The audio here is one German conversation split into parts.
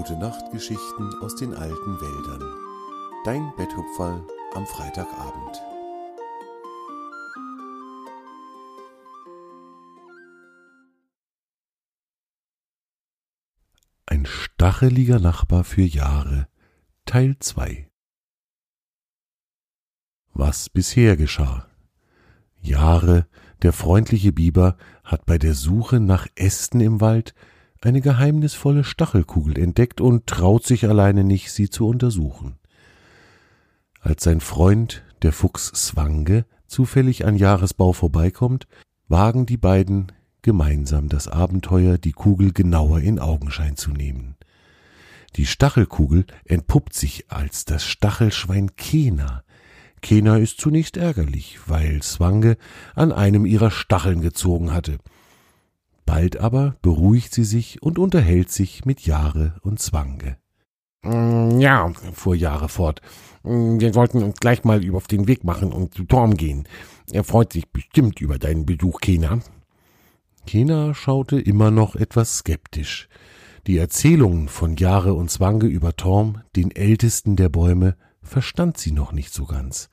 Gute Nacht Geschichten aus den alten Wäldern. Dein Betthupferl am Freitagabend. Ein stacheliger Nachbar für Jahre Teil 2 Was bisher geschah Jahre, der freundliche Biber, hat bei der Suche nach Ästen im Wald eine geheimnisvolle Stachelkugel entdeckt und traut sich alleine nicht, sie zu untersuchen. Als sein Freund, der Fuchs Swange, zufällig an Jahresbau vorbeikommt, wagen die beiden gemeinsam das Abenteuer, die Kugel genauer in Augenschein zu nehmen. Die Stachelkugel entpuppt sich als das Stachelschwein Kena. Kena ist zunächst ärgerlich, weil Swange an einem ihrer Stacheln gezogen hatte – Bald aber beruhigt sie sich und unterhält sich mit Jahre und Zwange. Mm, ja, fuhr Jahre fort, mm, wir sollten uns gleich mal auf den Weg machen und zu Torm gehen. Er freut sich bestimmt über deinen Besuch, Kena. Kena schaute immer noch etwas skeptisch. Die Erzählungen von Jahre und Zwange über Torm, den ältesten der Bäume, verstand sie noch nicht so ganz.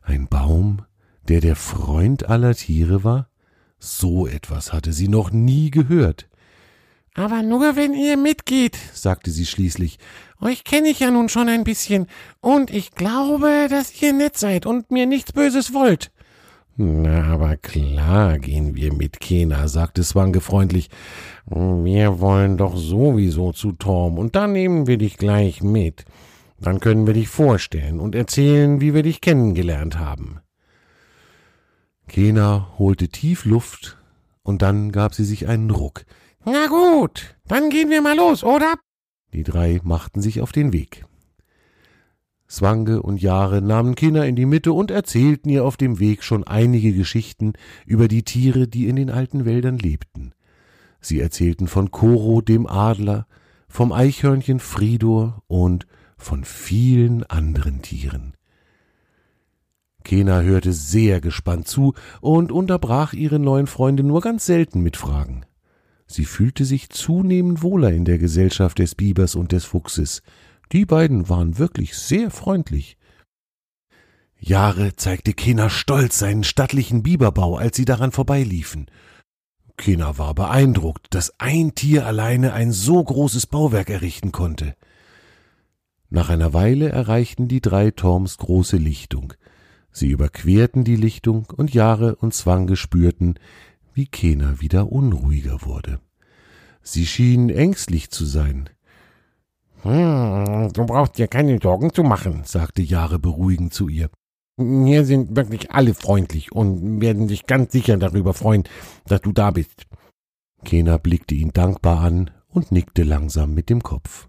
Ein Baum, der der Freund aller Tiere war? So etwas hatte sie noch nie gehört. Aber nur wenn ihr mitgeht, sagte sie schließlich. Euch kenne ich ja nun schon ein bisschen, und ich glaube, dass ihr nett seid und mir nichts Böses wollt. Na, aber klar gehen wir mit, Kena, sagte Swange freundlich. Wir wollen doch sowieso zu Torm, und dann nehmen wir dich gleich mit. Dann können wir dich vorstellen und erzählen, wie wir dich kennengelernt haben. Kena holte tief Luft und dann gab sie sich einen Ruck. Na gut, dann gehen wir mal los, oder? Die drei machten sich auf den Weg. Swange und Jahre nahmen Kena in die Mitte und erzählten ihr auf dem Weg schon einige Geschichten über die Tiere, die in den alten Wäldern lebten. Sie erzählten von Koro, dem Adler, vom Eichhörnchen Fridor und von vielen anderen Tieren. Kena hörte sehr gespannt zu und unterbrach ihre neuen Freunde nur ganz selten mit Fragen. Sie fühlte sich zunehmend wohler in der Gesellschaft des Bibers und des Fuchses. Die beiden waren wirklich sehr freundlich. Jahre zeigte Kena stolz seinen stattlichen Biberbau, als sie daran vorbeiliefen. Kena war beeindruckt, dass ein Tier alleine ein so großes Bauwerk errichten konnte. Nach einer Weile erreichten die drei Torms große Lichtung. Sie überquerten die Lichtung und Jahre und Zwange spürten, wie Kena wieder unruhiger wurde. Sie schien ängstlich zu sein. Hm, du brauchst dir keine Sorgen zu machen, sagte Jahre beruhigend zu ihr. Hier sind wirklich alle freundlich und werden sich ganz sicher darüber freuen, dass du da bist. Kena blickte ihn dankbar an und nickte langsam mit dem Kopf.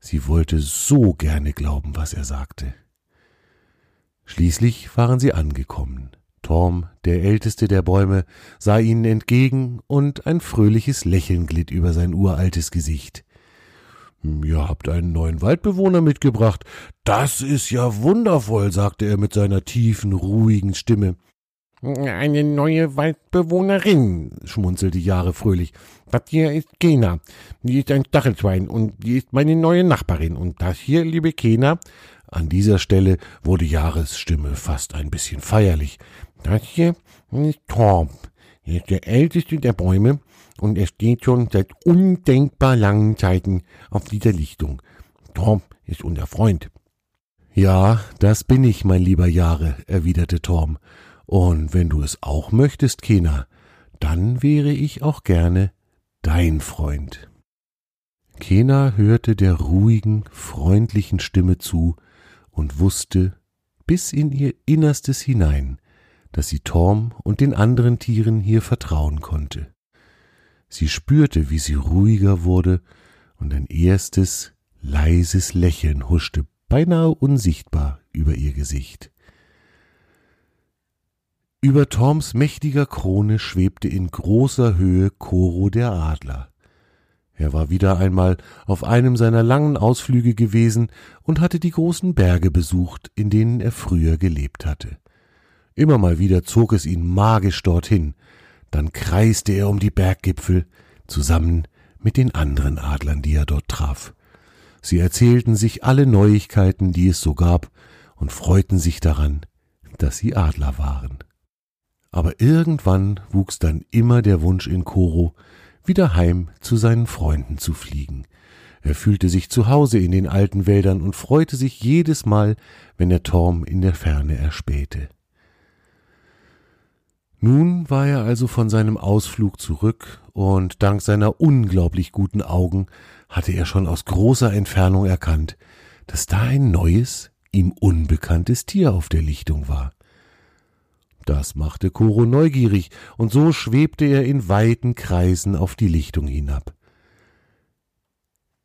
Sie wollte so gerne glauben, was er sagte. Schließlich waren sie angekommen. Torm, der älteste der Bäume, sah ihnen entgegen, und ein fröhliches Lächeln glitt über sein uraltes Gesicht. Ihr habt einen neuen Waldbewohner mitgebracht. Das ist ja wundervoll, sagte er mit seiner tiefen, ruhigen Stimme. Eine neue Waldbewohnerin, schmunzelte Jahre fröhlich. Das hier ist Kena. Die ist ein Stachelschwein und die ist meine neue Nachbarin. Und das hier, liebe Kena, an dieser Stelle wurde Jahres Stimme fast ein bisschen feierlich. Das hier ist Torb. Er ist der älteste der Bäume und er steht schon seit undenkbar langen Zeiten auf dieser Lichtung. Torm ist unser Freund. Ja, das bin ich, mein lieber Jahre, erwiderte Torm. Und wenn du es auch möchtest, Kena, dann wäre ich auch gerne dein Freund. Kena hörte der ruhigen, freundlichen Stimme zu, und wusste bis in ihr Innerstes hinein, dass sie Torm und den anderen Tieren hier vertrauen konnte. Sie spürte, wie sie ruhiger wurde, und ein erstes, leises Lächeln huschte beinahe unsichtbar über ihr Gesicht. Über Torms mächtiger Krone schwebte in großer Höhe Koro der Adler. Er war wieder einmal auf einem seiner langen Ausflüge gewesen und hatte die großen Berge besucht, in denen er früher gelebt hatte. Immer mal wieder zog es ihn magisch dorthin, dann kreiste er um die Berggipfel, zusammen mit den anderen Adlern, die er dort traf. Sie erzählten sich alle Neuigkeiten, die es so gab, und freuten sich daran, dass sie Adler waren. Aber irgendwann wuchs dann immer der Wunsch in Koro, wieder heim zu seinen Freunden zu fliegen. Er fühlte sich zu Hause in den alten Wäldern und freute sich jedes Mal, wenn er Torm in der Ferne erspähte. Nun war er also von seinem Ausflug zurück, und dank seiner unglaublich guten Augen hatte er schon aus großer Entfernung erkannt, dass da ein neues, ihm unbekanntes Tier auf der Lichtung war. Das machte Koro neugierig, und so schwebte er in weiten Kreisen auf die Lichtung hinab.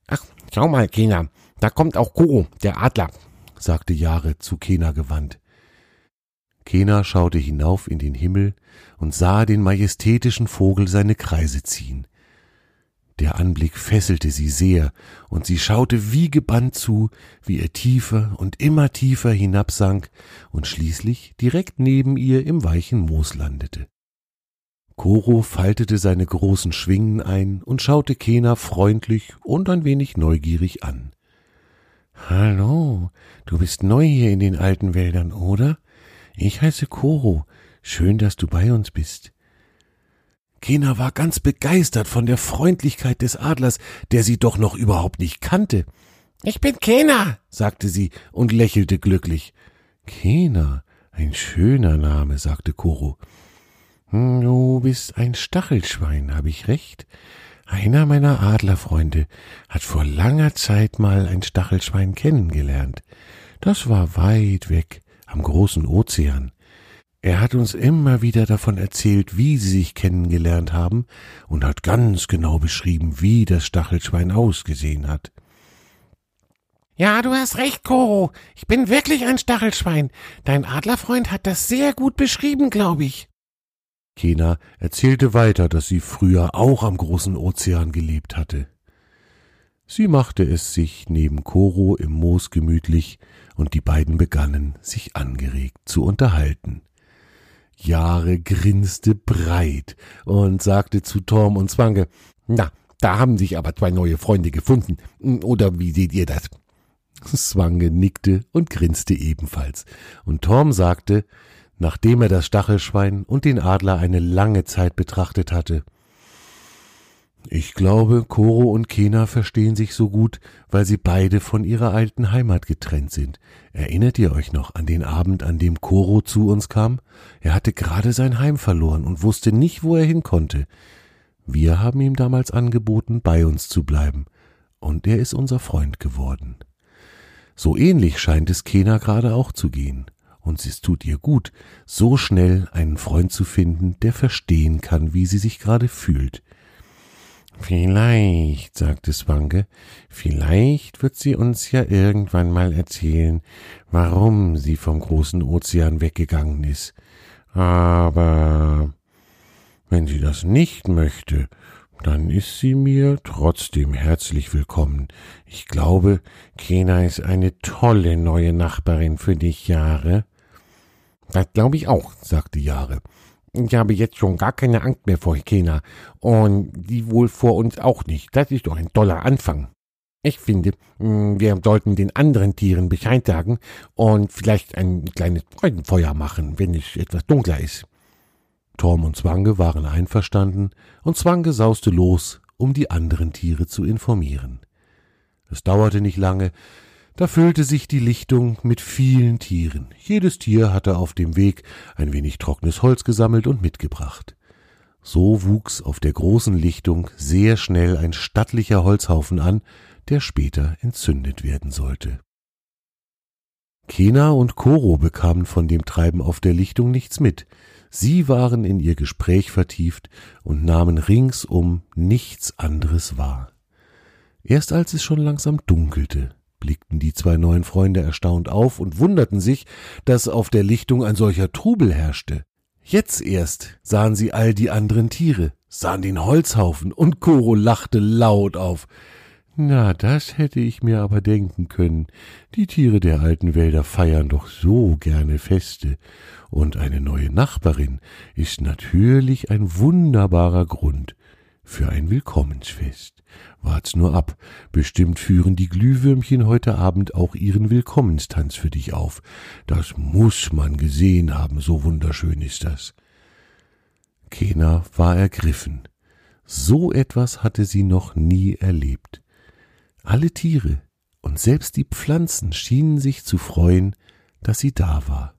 Ach, schau mal, Kena, da kommt auch Koro, der Adler, sagte Jare zu Kena gewandt. Kena schaute hinauf in den Himmel und sah den majestätischen Vogel seine Kreise ziehen. Der Anblick fesselte sie sehr, und sie schaute wie gebannt zu, wie er tiefer und immer tiefer hinabsank und schließlich direkt neben ihr im weichen Moos landete. Koro faltete seine großen Schwingen ein und schaute Kena freundlich und ein wenig neugierig an. Hallo, du bist neu hier in den alten Wäldern, oder? Ich heiße Koro. Schön, dass du bei uns bist. Kena war ganz begeistert von der Freundlichkeit des Adlers, der sie doch noch überhaupt nicht kannte. Ich bin Kena, sagte sie und lächelte glücklich. Kena, ein schöner Name, sagte Koro. Hm, du bist ein Stachelschwein, habe ich recht? Einer meiner Adlerfreunde hat vor langer Zeit mal ein Stachelschwein kennengelernt. Das war weit weg am großen Ozean. Er hat uns immer wieder davon erzählt, wie sie sich kennengelernt haben und hat ganz genau beschrieben, wie das Stachelschwein ausgesehen hat. Ja, du hast recht, Koro. Ich bin wirklich ein Stachelschwein. Dein Adlerfreund hat das sehr gut beschrieben, glaube ich. Kena erzählte weiter, dass sie früher auch am großen Ozean gelebt hatte. Sie machte es sich neben Koro im Moos gemütlich, und die beiden begannen, sich angeregt zu unterhalten. Jahre grinste breit und sagte zu Torm und Zwange, na, da haben sich aber zwei neue Freunde gefunden. Oder wie seht ihr das? Zwange nickte und grinste ebenfalls. Und Torm sagte, nachdem er das Stachelschwein und den Adler eine lange Zeit betrachtet hatte, ich glaube, Koro und Kena verstehen sich so gut, weil sie beide von ihrer alten Heimat getrennt sind. Erinnert ihr euch noch an den Abend, an dem Koro zu uns kam? Er hatte gerade sein Heim verloren und wusste nicht, wo er hin konnte. Wir haben ihm damals angeboten, bei uns zu bleiben, und er ist unser Freund geworden. So ähnlich scheint es Kena gerade auch zu gehen. Und es tut ihr gut, so schnell einen Freund zu finden, der verstehen kann, wie sie sich gerade fühlt. Vielleicht, sagte Swanke, vielleicht wird sie uns ja irgendwann mal erzählen, warum sie vom großen Ozean weggegangen ist. Aber wenn sie das nicht möchte, dann ist sie mir trotzdem herzlich willkommen. Ich glaube, Kena ist eine tolle neue Nachbarin für dich, Jahre. Das glaube ich auch, sagte Jahre. Ich habe jetzt schon gar keine Angst mehr vor Kena und die wohl vor uns auch nicht. Das ist doch ein toller Anfang. Ich finde, mm, wir sollten den anderen Tieren Bescheid sagen und vielleicht ein kleines Freudenfeuer machen, wenn es etwas dunkler ist. Torm und Zwange waren einverstanden und Zwange sauste los, um die anderen Tiere zu informieren. Es dauerte nicht lange, da füllte sich die Lichtung mit vielen Tieren. Jedes Tier hatte auf dem Weg ein wenig trockenes Holz gesammelt und mitgebracht. So wuchs auf der großen Lichtung sehr schnell ein stattlicher Holzhaufen an, der später entzündet werden sollte. Kena und Koro bekamen von dem Treiben auf der Lichtung nichts mit. Sie waren in ihr Gespräch vertieft und nahmen ringsum nichts anderes wahr. Erst als es schon langsam dunkelte, blickten die zwei neuen Freunde erstaunt auf und wunderten sich, dass auf der Lichtung ein solcher Trubel herrschte. Jetzt erst sahen sie all die anderen Tiere, sahen den Holzhaufen, und Koro lachte laut auf. Na, das hätte ich mir aber denken können. Die Tiere der alten Wälder feiern doch so gerne Feste, und eine neue Nachbarin ist natürlich ein wunderbarer Grund, für ein Willkommensfest. Wart's nur ab, bestimmt führen die Glühwürmchen heute Abend auch ihren Willkommenstanz für dich auf. Das muss man gesehen haben, so wunderschön ist das. Kena war ergriffen. So etwas hatte sie noch nie erlebt. Alle Tiere und selbst die Pflanzen schienen sich zu freuen, dass sie da war.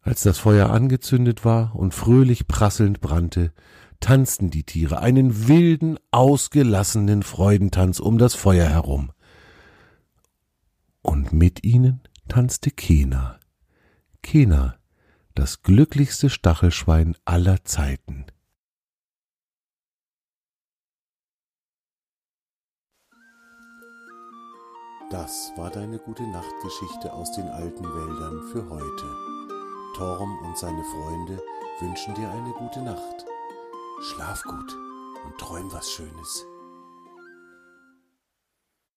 Als das Feuer angezündet war und fröhlich prasselnd brannte, tanzten die Tiere einen wilden, ausgelassenen Freudentanz um das Feuer herum. Und mit ihnen tanzte Kena. Kena, das glücklichste Stachelschwein aller Zeiten. Das war deine gute Nachtgeschichte aus den alten Wäldern für heute. Torm und seine Freunde wünschen dir eine gute Nacht. Schlaf gut und träum was Schönes.